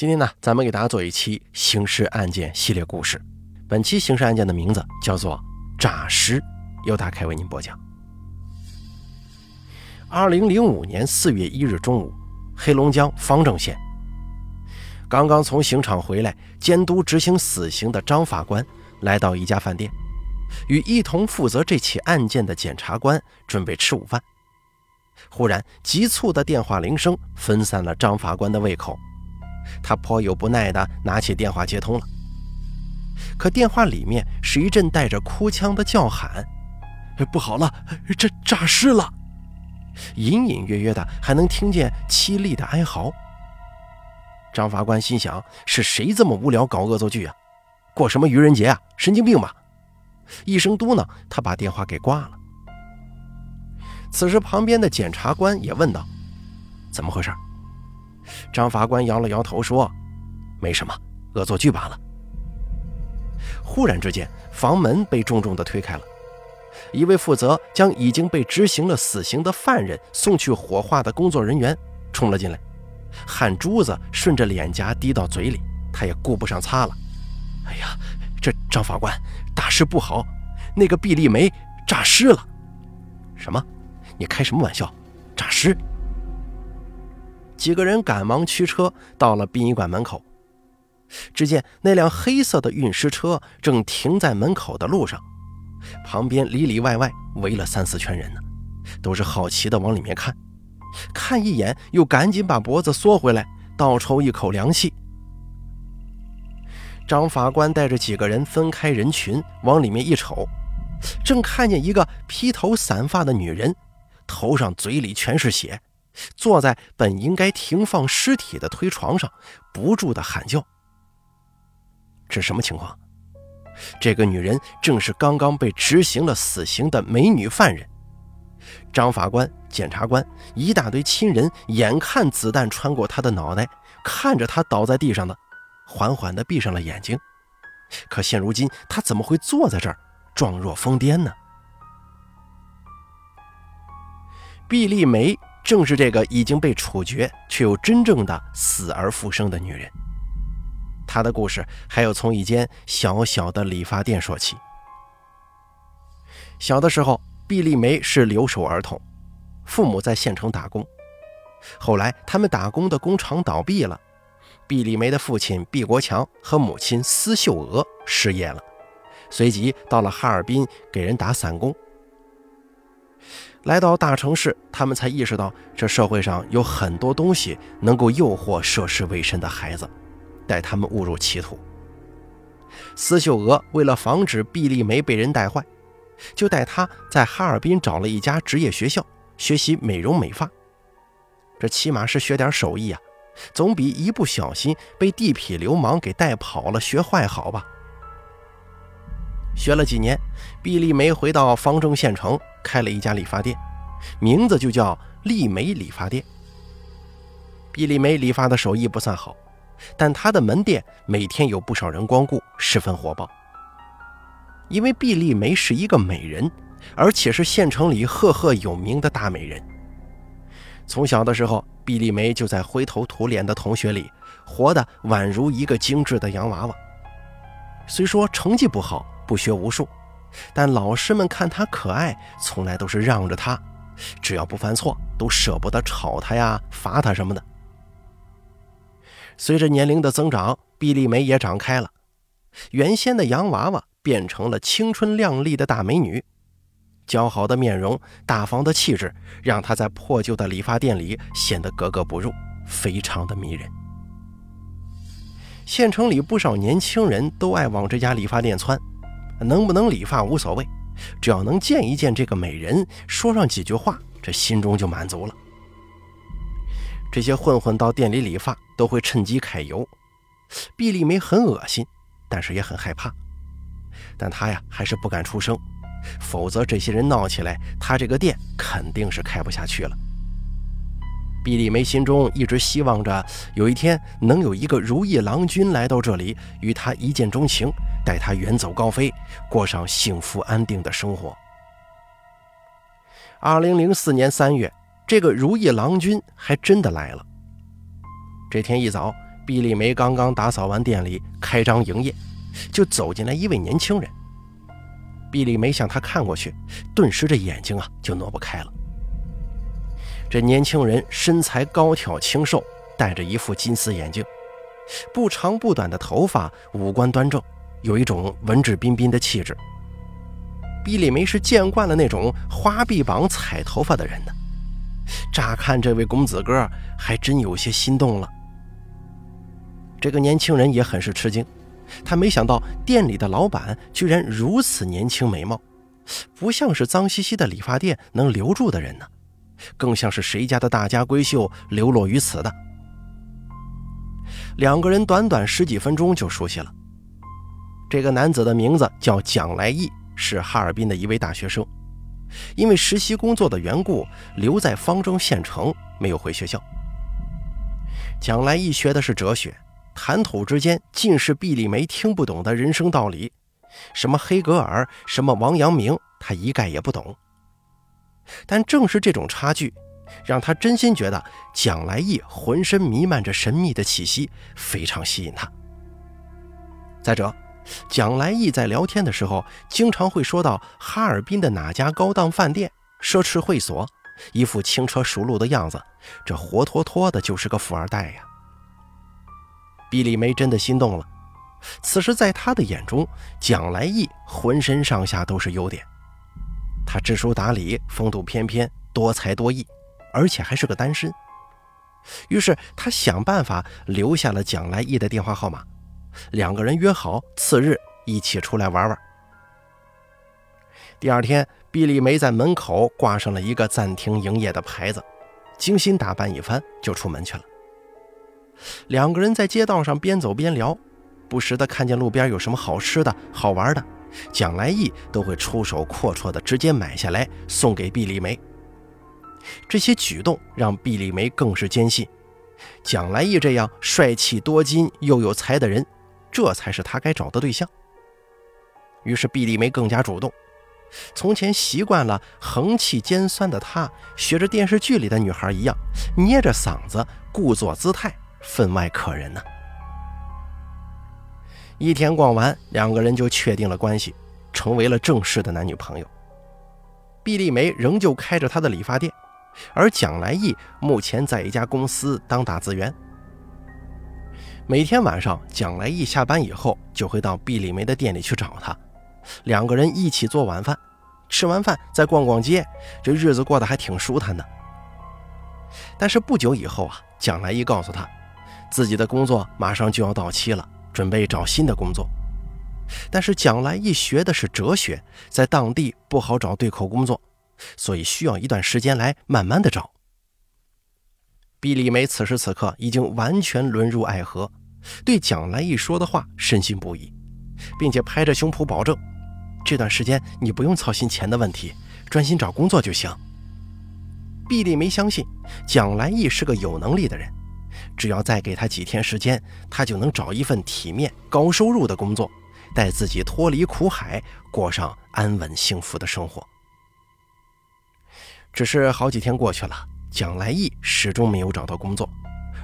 今天呢，咱们给大家做一期刑事案件系列故事。本期刑事案件的名字叫做“诈尸”，由大开为您播讲。二零零五年四月一日中午，黑龙江方正县，刚刚从刑场回来监督执行死刑的张法官来到一家饭店，与一同负责这起案件的检察官准备吃午饭。忽然，急促的电话铃声分散了张法官的胃口。他颇有不耐地拿起电话接通了，可电话里面是一阵带着哭腔的叫喊：“不好了，这诈尸了！”隐隐约约的还能听见凄厉的哀嚎。张法官心想：是谁这么无聊搞恶作剧啊？过什么愚人节啊？神经病吧！一声嘟囔，他把电话给挂了。此时，旁边的检察官也问道：“怎么回事？”张法官摇了摇头说：“没什么，恶作剧罢了。”忽然之间，房门被重重地推开了，一位负责将已经被执行了死刑的犯人送去火化的工作人员冲了进来，汗珠子顺着脸颊滴到嘴里，他也顾不上擦了。“哎呀，这张法官，大事不好，那个毕丽梅诈尸了！”“什么？你开什么玩笑？诈尸？”几个人赶忙驱车到了殡仪馆门口，只见那辆黑色的运尸车正停在门口的路上，旁边里里外外围了三四圈人呢，都是好奇的往里面看，看一眼又赶紧把脖子缩回来，倒抽一口凉气。张法官带着几个人分开人群往里面一瞅，正看见一个披头散发的女人，头上嘴里全是血。坐在本应该停放尸体的推床上，不住的喊叫。这什么情况？这个女人正是刚刚被执行了死刑的美女犯人。张法官、检察官一大堆亲人，眼看子弹穿过她的脑袋，看着她倒在地上的，缓缓地闭上了眼睛。可现如今，她怎么会坐在这儿，状若疯癫呢？毕丽梅。正是这个已经被处决却又真正的死而复生的女人，她的故事还要从一间小小的理发店说起。小的时候，毕丽梅是留守儿童，父母在县城打工。后来，他们打工的工厂倒闭了，毕丽梅的父亲毕国强和母亲司秀娥失业了，随即到了哈尔滨给人打散工。来到大城市，他们才意识到这社会上有很多东西能够诱惑涉世未深的孩子，带他们误入歧途。司秀娥为了防止毕丽梅被人带坏，就带她在哈尔滨找了一家职业学校学习美容美发。这起码是学点手艺啊，总比一不小心被地痞流氓给带跑了学坏好吧？学了几年，毕丽梅回到方正县城。开了一家理发店，名字就叫丽梅理发店。毕丽梅理发的手艺不算好，但她的门店每天有不少人光顾，十分火爆。因为毕丽梅是一个美人，而且是县城里赫赫有名的大美人。从小的时候，毕丽梅就在灰头土脸的同学里活得宛如一个精致的洋娃娃。虽说成绩不好，不学无术。但老师们看他可爱，从来都是让着他，只要不犯错，都舍不得吵他呀、罚他什么的。随着年龄的增长，毕丽梅也长开了，原先的洋娃娃变成了青春靓丽的大美女，姣好的面容、大方的气质，让她在破旧的理发店里显得格格不入，非常的迷人。县城里不少年轻人都爱往这家理发店窜。能不能理发无所谓，只要能见一见这个美人，说上几句话，这心中就满足了。这些混混到店里理发都会趁机揩油，毕丽梅很恶心，但是也很害怕，但她呀还是不敢出声，否则这些人闹起来，她这个店肯定是开不下去了。毕丽梅心中一直希望着有一天能有一个如意郎君来到这里，与她一见钟情。带他远走高飞，过上幸福安定的生活。二零零四年三月，这个如意郎君还真的来了。这天一早，毕丽梅刚刚打扫完店里，开张营业，就走进来一位年轻人。毕丽梅向他看过去，顿时这眼睛啊就挪不开了。这年轻人身材高挑清瘦，戴着一副金丝眼镜，不长不短的头发，五官端正，有一种文质彬彬的气质。毕丽梅是见惯了那种花臂膀踩头发的人呢，乍看这位公子哥，还真有些心动了。这个年轻人也很是吃惊。他没想到店里的老板居然如此年轻美貌，不像是脏兮兮的理发店能留住的人呢，更像是谁家的大家闺秀流落于此的。两个人短短十几分钟就熟悉了。这个男子的名字叫蒋来义，是哈尔滨的一位大学生，因为实习工作的缘故留在方正县城，没有回学校。蒋来义学的是哲学。谈吐之间尽是毕丽梅听不懂的人生道理，什么黑格尔，什么王阳明，他一概也不懂。但正是这种差距，让他真心觉得蒋来义浑身弥漫着神秘的气息，非常吸引他。再者，蒋来义在聊天的时候，经常会说到哈尔滨的哪家高档饭店、奢侈会所，一副轻车熟路的样子，这活脱脱的就是个富二代呀。毕丽梅真的心动了。此时，在她的眼中，蒋来义浑身上下都是优点。他知书达理，风度翩翩，多才多艺，而且还是个单身。于是，他想办法留下了蒋来义的电话号码，两个人约好次日一起出来玩玩。第二天，毕丽梅在门口挂上了一个暂停营业的牌子，精心打扮一番就出门去了。两个人在街道上边走边聊，不时的看见路边有什么好吃的好玩的，蒋来义都会出手阔绰的直接买下来送给毕丽梅。这些举动让毕丽梅更是坚信，蒋来义这样帅气多金又有才的人，这才是他该找的对象。于是毕丽梅更加主动，从前习惯了横气尖酸的她，学着电视剧里的女孩一样，捏着嗓子，故作姿态。分外可人呢。一天逛完，两个人就确定了关系，成为了正式的男女朋友。毕丽梅仍旧开着她的理发店，而蒋来义目前在一家公司当打字员。每天晚上，蒋来义下班以后就会到毕丽梅的店里去找她，两个人一起做晚饭，吃完饭再逛逛街，这日子过得还挺舒坦的。但是不久以后啊，蒋来义告诉他。自己的工作马上就要到期了，准备找新的工作。但是蒋来义学的是哲学，在当地不好找对口工作，所以需要一段时间来慢慢的找。毕丽梅此时此刻已经完全沦入爱河，对蒋来义说的话深信不疑，并且拍着胸脯保证：这段时间你不用操心钱的问题，专心找工作就行。毕丽梅相信蒋来义是个有能力的人。只要再给他几天时间，他就能找一份体面、高收入的工作，带自己脱离苦海，过上安稳幸福的生活。只是好几天过去了，蒋来义始终没有找到工作，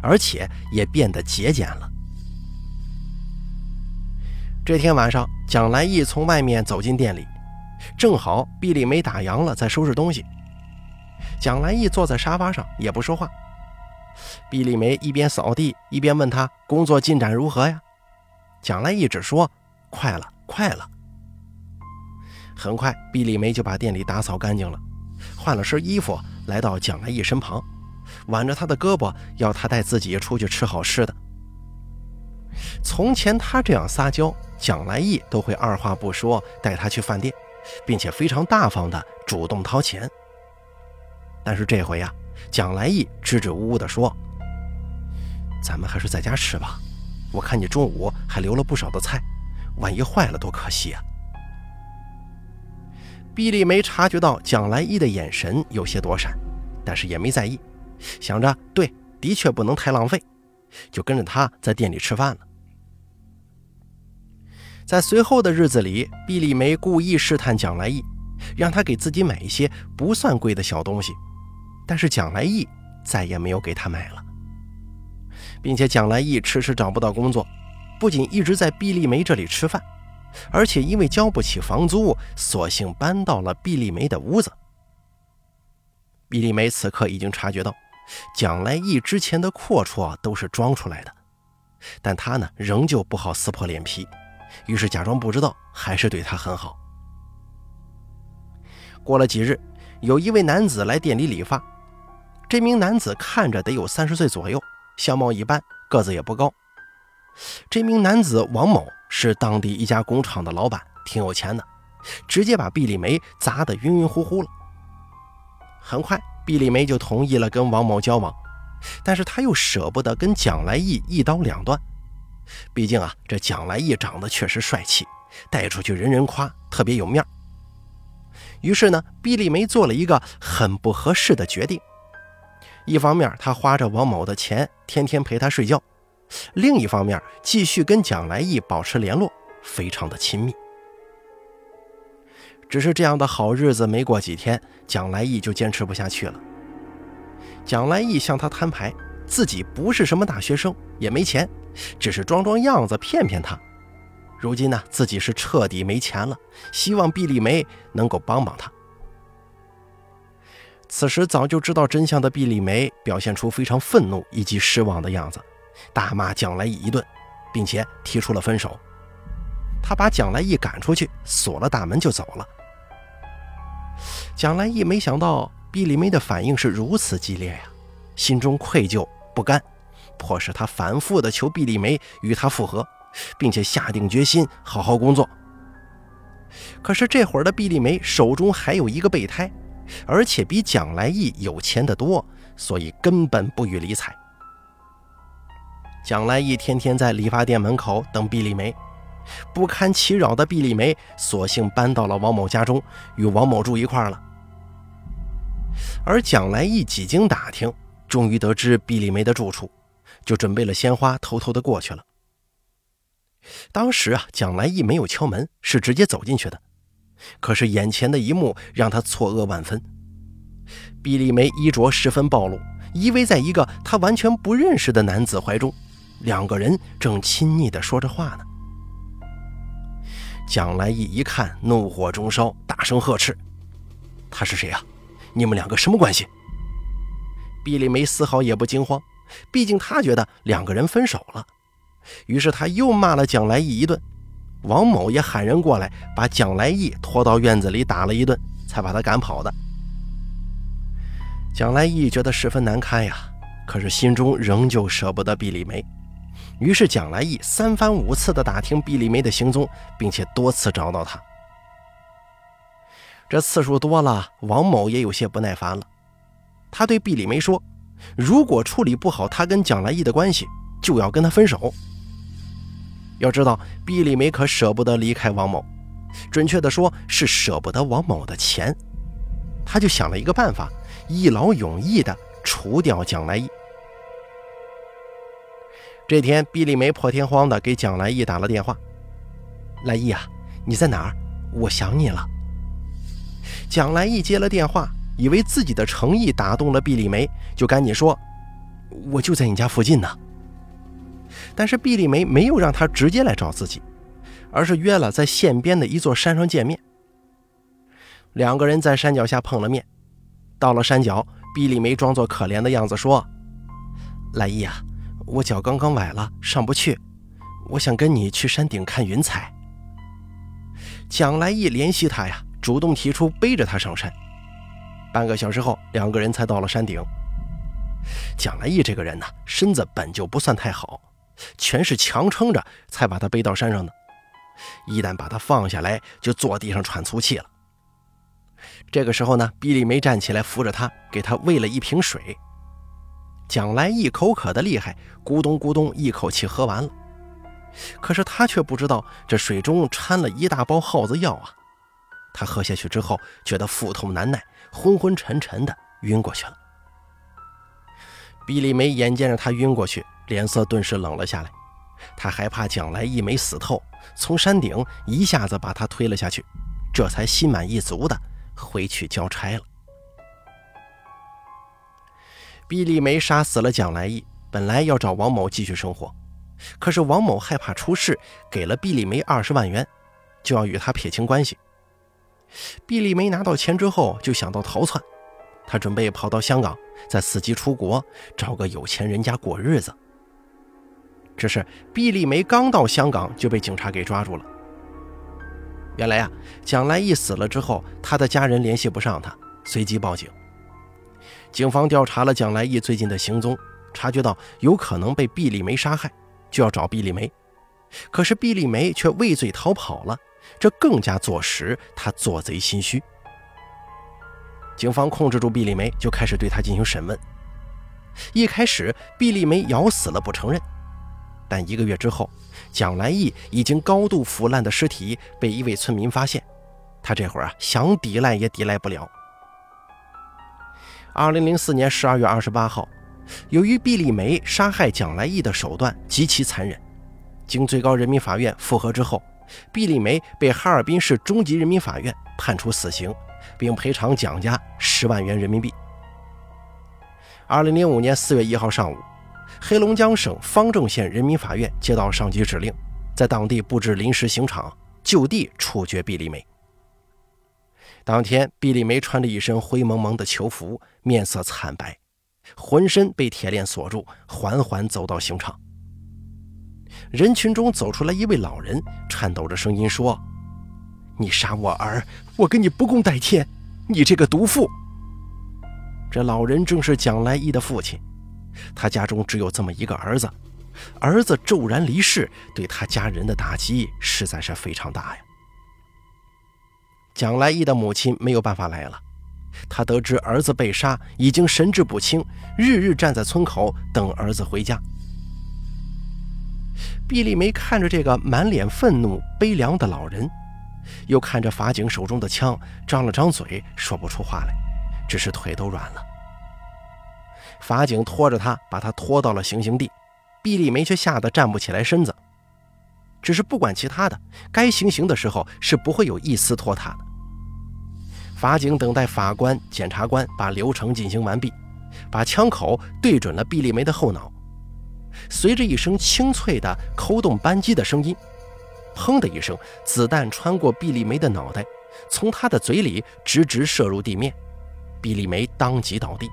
而且也变得节俭了。这天晚上，蒋来义从外面走进店里，正好毕丽梅打烊了，在收拾东西。蒋来义坐在沙发上，也不说话。毕丽梅一边扫地一边问他工作进展如何呀？蒋来义只说快了，快了。很快，毕丽梅就把店里打扫干净了，换了身衣服，来到蒋来义身旁，挽着他的胳膊，要他带自己出去吃好吃的。从前他这样撒娇，蒋来义都会二话不说带他去饭店，并且非常大方的主动掏钱。但是这回呀。蒋来义支支吾吾地说：“咱们还是在家吃吧，我看你中午还留了不少的菜，万一坏了多可惜啊。”毕丽梅察觉到蒋来义的眼神有些躲闪，但是也没在意，想着对，的确不能太浪费，就跟着他在店里吃饭了。在随后的日子里，毕丽梅故意试探蒋来义，让他给自己买一些不算贵的小东西。但是蒋来义再也没有给他买了。并且蒋来义迟迟找不到工作，不仅一直在毕丽梅这里吃饭，而且因为交不起房租，索性搬到了毕丽梅的屋子。毕丽梅此刻已经察觉到，蒋来义之前的阔绰都是装出来的，但他呢仍旧不好撕破脸皮，于是假装不知道，还是对他很好。过了几日，有一位男子来店里理发，这名男子看着得有三十岁左右，相貌一般，个子也不高。这名男子王某是当地一家工厂的老板，挺有钱的，直接把毕丽梅砸得晕晕乎乎了。很快，毕丽梅就同意了跟王某交往，但是他又舍不得跟蒋来义一刀两断。毕竟啊，这蒋来义长得确实帅气，带出去人人夸，特别有面儿于是呢，毕丽梅做了一个很不合适的决定。一方面，她花着王某的钱，天天陪他睡觉；另一方面，继续跟蒋来义保持联络，非常的亲密。只是这样的好日子没过几天，蒋来义就坚持不下去了。蒋来义向他摊牌，自己不是什么大学生，也没钱，只是装装样子骗骗他。如今呢，自己是彻底没钱了，希望毕丽梅能够帮帮他。此时早就知道真相的毕丽梅表现出非常愤怒以及失望的样子，大骂蒋来义一顿，并且提出了分手。他把蒋来义赶出去，锁了大门就走了。蒋来义没想到毕丽梅的反应是如此激烈呀，心中愧疚不甘，迫使他反复的求毕丽梅与他复合，并且下定决心好好工作。可是这会儿的毕丽梅手中还有一个备胎，而且比蒋来义有钱的多，所以根本不予理睬。蒋来义天天在理发店门口等毕丽梅。不堪其扰的毕丽梅，索性搬到了王某家中，与王某住一块了。而蒋来义几经打听，终于得知毕丽梅的住处，就准备了鲜花，偷偷的过去了。当时啊，蒋来义没有敲门，是直接走进去的。可是眼前的一幕让他错愕万分：毕丽梅衣着十分暴露，依偎在一个他完全不认识的男子怀中，两个人正亲昵地说着话呢。蒋来义一看，怒火中烧，大声呵斥：“他是谁呀？你们两个什么关系？”毕丽梅丝毫也不惊慌，毕竟他觉得两个人分手了。于是他又骂了蒋来义一顿。王某也喊人过来，把蒋来义拖到院子里打了一顿，才把他赶跑的。蒋来义觉得十分难堪呀，可是心中仍旧舍不得毕丽梅。于是蒋来义三番五次地打听毕丽梅的行踪，并且多次找到她。这次数多了，王某也有些不耐烦了。他对毕丽梅说：“如果处理不好他跟蒋来义的关系，就要跟他分手。”要知道，毕丽梅可舍不得离开王某，准确的说是舍不得王某的钱。他就想了一个办法，一劳永逸的除掉蒋来义。这天，毕丽梅破天荒的给蒋来义打了电话：“来义啊，你在哪儿？我想你了。”蒋来义接了电话，以为自己的诚意打动了毕丽梅，就赶紧说：“我就在你家附近呢。”但是毕丽梅没有让他直接来找自己，而是约了在县边的一座山上见面。两个人在山脚下碰了面，到了山脚，毕丽梅装作可怜的样子说：“来意啊。”我脚刚刚崴了，上不去。我想跟你去山顶看云彩。蒋来意联系他呀，主动提出背着他上山。半个小时后，两个人才到了山顶。蒋来义这个人呢，身子本就不算太好，全是强撑着才把他背到山上的。一旦把他放下来，就坐地上喘粗气了。这个时候呢，毕丽梅站起来扶着他，给他喂了一瓶水。蒋来义口渴的厉害，咕咚咕咚一口气喝完了。可是他却不知道这水中掺了一大包耗子药啊！他喝下去之后，觉得腹痛难耐，昏昏沉沉的晕过去了。毕丽梅眼见着他晕过去，脸色顿时冷了下来。他害怕蒋来义没死透，从山顶一下子把他推了下去，这才心满意足的回去交差了。毕丽梅杀死了蒋来义，本来要找王某继续生活，可是王某害怕出事，给了毕丽梅二十万元，就要与他撇清关系。毕丽梅拿到钱之后，就想到逃窜，她准备跑到香港，再伺机出国，找个有钱人家过日子。只是毕丽梅刚到香港就被警察给抓住了。原来啊，蒋来义死了之后，他的家人联系不上他，随即报警。警方调查了蒋来义最近的行踪，察觉到有可能被毕丽梅杀害，就要找毕丽梅。可是毕丽梅却畏罪逃跑了，这更加坐实他做贼心虚。警方控制住毕丽梅，就开始对他进行审问。一开始，毕丽梅咬死了不承认。但一个月之后，蒋来义已经高度腐烂的尸体被一位村民发现，他这会儿啊想抵赖也抵赖不了。二零零四年十二月二十八号，由于毕丽梅杀害蒋来义的手段极其残忍，经最高人民法院复核之后，毕丽梅被哈尔滨市中级人民法院判处死刑，并赔偿蒋家十万元人民币。二零零五年四月一号上午。黑龙江省方正县人民法院接到上级指令，在当地布置临时刑场，就地处决毕丽梅。当天，毕丽梅穿着一身灰蒙蒙的囚服，面色惨白，浑身被铁链锁住，缓缓走到刑场。人群中走出来一位老人，颤抖着声音说：“你杀我儿，我跟你不共戴天！你这个毒妇！”这老人正是蒋来义的父亲。他家中只有这么一个儿子，儿子骤然离世，对他家人的打击实在是非常大呀。蒋来义的母亲没有办法来了，他得知儿子被杀，已经神志不清，日日站在村口等儿子回家。毕丽梅看着这个满脸愤怒、悲凉的老人，又看着法警手中的枪，张了张嘴，说不出话来，只是腿都软了。法警拖着他，把他拖到了行刑地。毕丽梅却吓得站不起来身子。只是不管其他的，该行刑的时候是不会有一丝拖沓的。法警等待法官、检察官把流程进行完毕，把枪口对准了毕丽梅的后脑。随着一声清脆的扣动扳机的声音，砰的一声，子弹穿过毕丽梅的脑袋，从她的嘴里直直射入地面。毕丽梅当即倒地。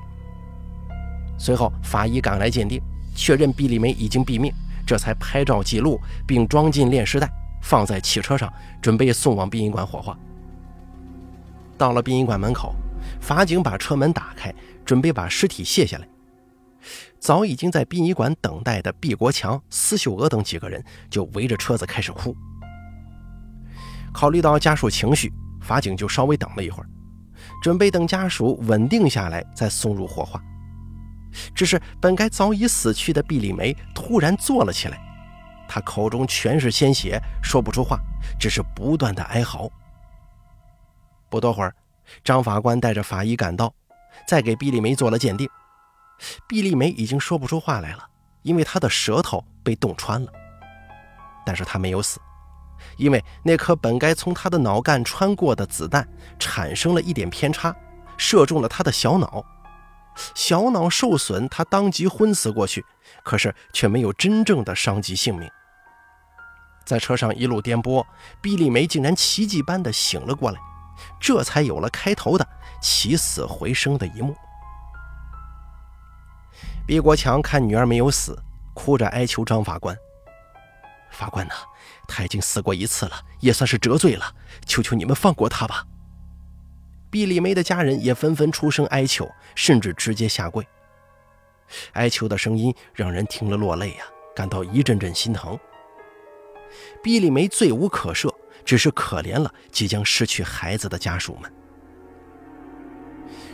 随后，法医赶来鉴定，确认毕丽梅已经毙命，这才拍照记录，并装进炼尸袋，放在汽车上，准备送往殡仪馆火化。到了殡仪馆门口，法警把车门打开，准备把尸体卸下来。早已经在殡仪馆等待的毕国强、司秀娥等几个人就围着车子开始哭。考虑到家属情绪，法警就稍微等了一会儿，准备等家属稳定下来再送入火化。只是本该早已死去的毕丽梅突然坐了起来，她口中全是鲜血，说不出话，只是不断的哀嚎。不多会儿，张法官带着法医赶到，再给毕丽梅做了鉴定。毕丽梅已经说不出话来了，因为她的舌头被冻穿了。但是她没有死，因为那颗本该从她的脑干穿过的子弹产生了一点偏差，射中了她的小脑。小脑受损，她当即昏死过去，可是却没有真正的伤及性命。在车上一路颠簸，毕丽梅竟然奇迹般的醒了过来，这才有了开头的起死回生的一幕。毕国强看女儿没有死，哭着哀求张法官：“法官呐，他已经死过一次了，也算是折罪了，求求你们放过他吧。”毕丽梅的家人也纷纷出声哀求，甚至直接下跪。哀求的声音让人听了落泪呀，感到一阵阵心疼。毕丽梅罪无可赦，只是可怜了即将失去孩子的家属们。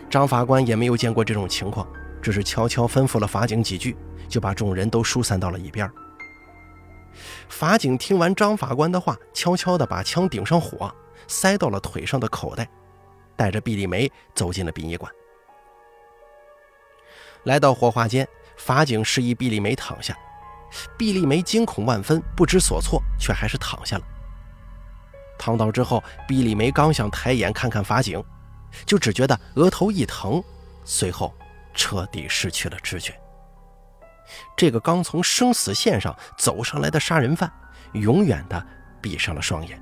张法官也没有见过这种情况，只是悄悄吩咐了法警几句，就把众人都疏散到了一边。法警听完张法官的话，悄悄地把枪顶上火，塞到了腿上的口袋。带着毕丽梅走进了殡仪馆，来到火化间，法警示意毕丽梅躺下。毕丽梅惊恐万分，不知所措，却还是躺下了。躺倒之后，毕丽梅刚想抬眼看看法警，就只觉得额头一疼，随后彻底失去了知觉。这个刚从生死线上走上来的杀人犯，永远的闭上了双眼。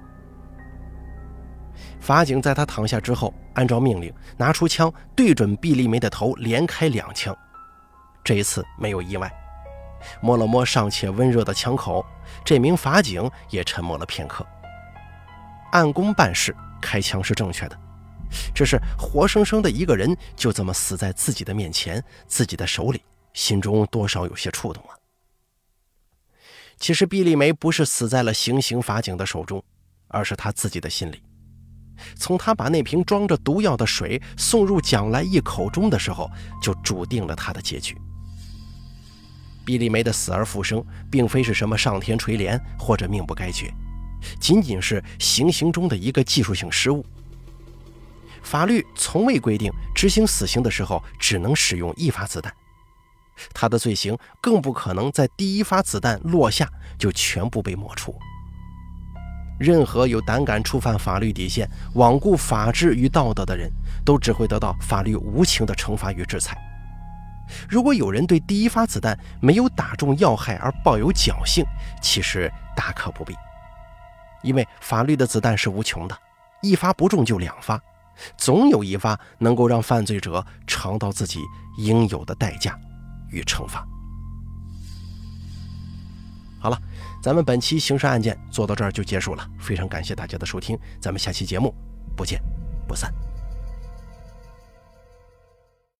法警在他躺下之后，按照命令拿出枪对准毕丽梅的头，连开两枪。这一次没有意外，摸了摸尚且温热的枪口，这名法警也沉默了片刻。按公办事，开枪是正确的，只是活生生的一个人就这么死在自己的面前，自己的手里，心中多少有些触动啊。其实毕丽梅不是死在了行刑法警的手中，而是她自己的心里。从他把那瓶装着毒药的水送入蒋来义口中的时候，就注定了他的结局。毕丽梅的死而复生，并非是什么上天垂怜或者命不该绝，仅仅是行刑中的一个技术性失误。法律从未规定执行死刑的时候只能使用一发子弹，他的罪行更不可能在第一发子弹落下就全部被抹除。任何有胆敢触犯法律底线、罔顾法治与道德的人，都只会得到法律无情的惩罚与制裁。如果有人对第一发子弹没有打中要害而抱有侥幸，其实大可不必，因为法律的子弹是无穷的，一发不中就两发，总有一发能够让犯罪者尝到自己应有的代价与惩罚。好了。咱们本期刑事案件做到这儿就结束了，非常感谢大家的收听，咱们下期节目不见不散。